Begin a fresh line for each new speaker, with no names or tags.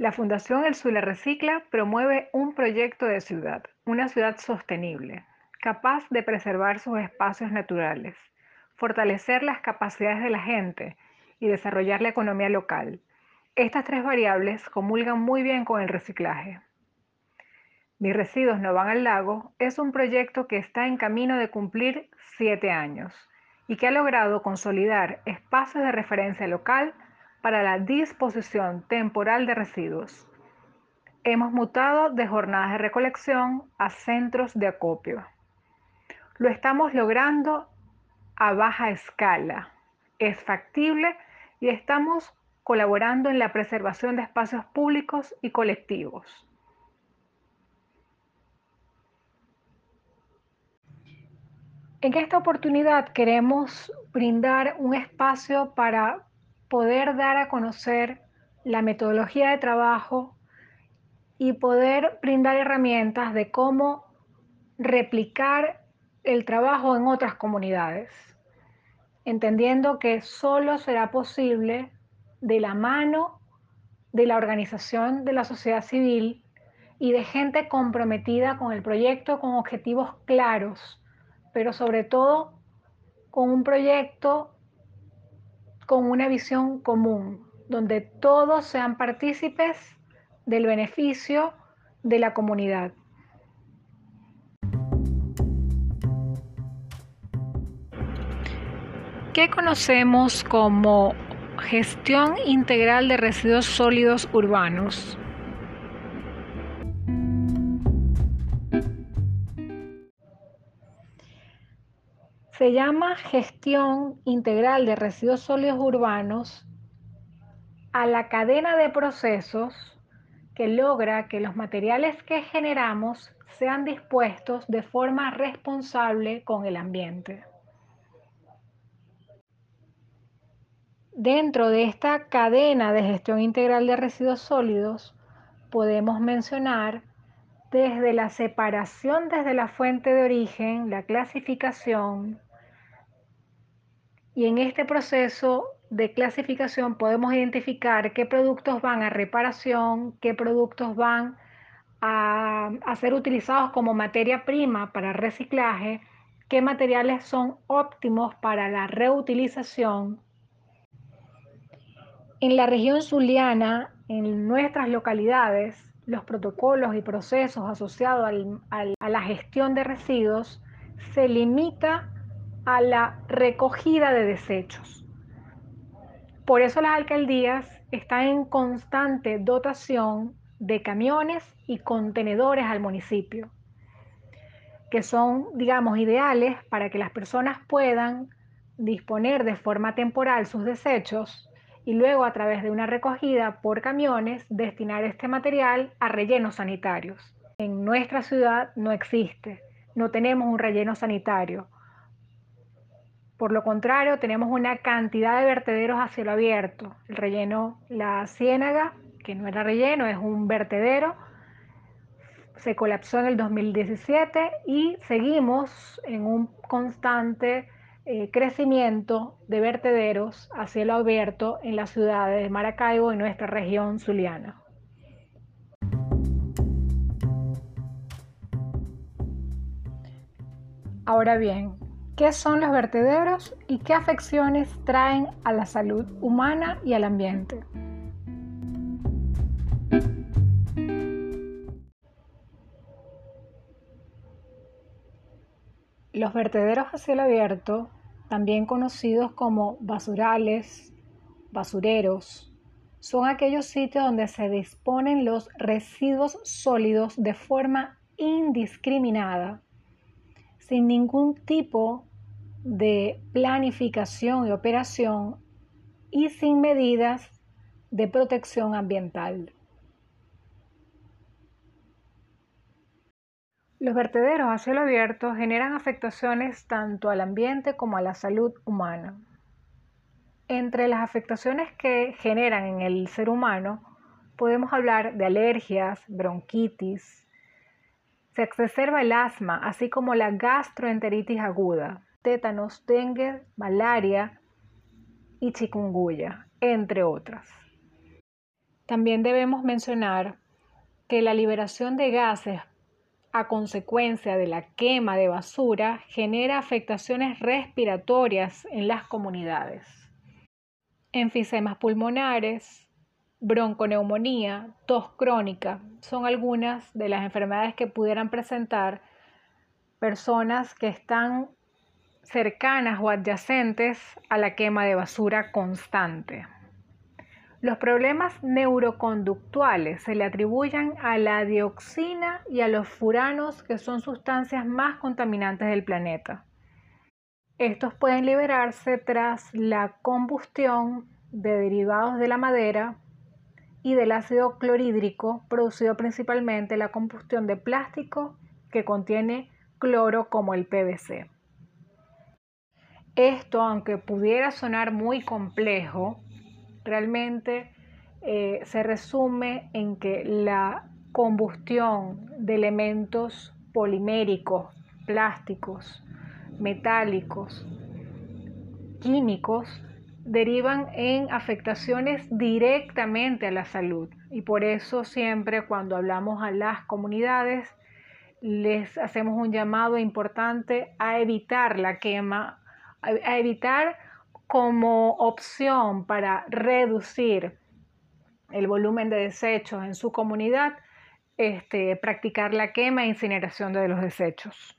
La Fundación El Zulia Recicla promueve un proyecto de ciudad, una ciudad sostenible, capaz de preservar sus espacios naturales, fortalecer las capacidades de la gente y desarrollar la economía local. Estas tres variables comulgan muy bien con el reciclaje. Mis residuos no van al lago es un proyecto que está en camino de cumplir siete años y que ha logrado consolidar espacios de referencia local para la disposición temporal de residuos. Hemos mutado de jornadas de recolección a centros de acopio. Lo estamos logrando a baja escala. Es factible y estamos colaborando en la preservación de espacios públicos y colectivos. En esta oportunidad queremos brindar un espacio para poder dar a conocer la metodología de trabajo y poder brindar herramientas de cómo replicar el trabajo en otras comunidades, entendiendo que solo será posible de la mano de la organización de la sociedad civil y de gente comprometida con el proyecto con objetivos claros, pero sobre todo con un proyecto con una visión común, donde todos sean partícipes del beneficio de la comunidad. ¿Qué conocemos como gestión integral de residuos sólidos urbanos? Se llama gestión integral de residuos sólidos urbanos a la cadena de procesos que logra que los materiales que generamos sean dispuestos de forma responsable con el ambiente. Dentro de esta cadena de gestión integral de residuos sólidos podemos mencionar desde la separación desde la fuente de origen, la clasificación, y en este proceso de clasificación podemos identificar qué productos van a reparación, qué productos van a, ser utilizados como materia prima para reciclaje, qué materiales son óptimos para la reutilización. En la región zuliana, en nuestras localidades, los protocolos y procesos asociados a la gestión de residuos se limita a la recogida de desechos. Por eso las alcaldías están en constante dotación de camiones y contenedores al municipio, que son, digamos, ideales para que las personas puedan disponer de forma temporal sus desechos y luego a través de una recogida por camiones destinar este material a rellenos sanitarios. En nuestra ciudad no existe, no tenemos un relleno sanitario por lo contrario, tenemos una cantidad de vertederos a cielo abierto. El relleno La Ciénaga, que no era relleno, es un vertedero, se colapsó en el 2017 y seguimos en un constante eh, crecimiento de vertederos a cielo abierto en las ciudades de Maracaibo y nuestra región zuliana. Ahora bien, qué son los vertederos y qué afecciones traen a la salud humana y al ambiente. Los vertederos a cielo abierto, también conocidos como basurales, basureros, son aquellos sitios donde se disponen los residuos sólidos de forma indiscriminada, sin ningún tipo de planificación y operación y sin medidas de protección ambiental. Los vertederos a cielo abierto generan afectaciones tanto al ambiente como a la salud humana. Entre las afectaciones que generan en el ser humano podemos hablar de alergias, bronquitis, se exacerba el asma, así como la gastroenteritis aguda, tétanos, dengue, malaria y chikungunya, entre otras. También debemos mencionar que la liberación de gases a consecuencia de la quema de basura genera afectaciones respiratorias en las comunidades. Enfisemas pulmonares, bronconeumonía, tos crónica son algunas de las enfermedades que pudieran presentar personas que están cercanas o adyacentes a la quema de basura constante. Los problemas neuroconductuales se le atribuyen a la dioxina y a los furanos, que son sustancias más contaminantes del planeta. Estos pueden liberarse tras la combustión de derivados de la madera y del ácido clorhídrico, producido principalmente la combustión de plástico que contiene cloro como el PVC. Esto, aunque pudiera sonar muy complejo, realmente eh, se resume en que la combustión de elementos poliméricos, plásticos, metálicos, químicos, derivan en afectaciones directamente a la salud. Y por eso siempre cuando hablamos a las comunidades, les hacemos un llamado importante a evitar la quema, a evitar como opción para reducir el volumen de desechos en su comunidad, este, practicar la quema e incineración de los desechos.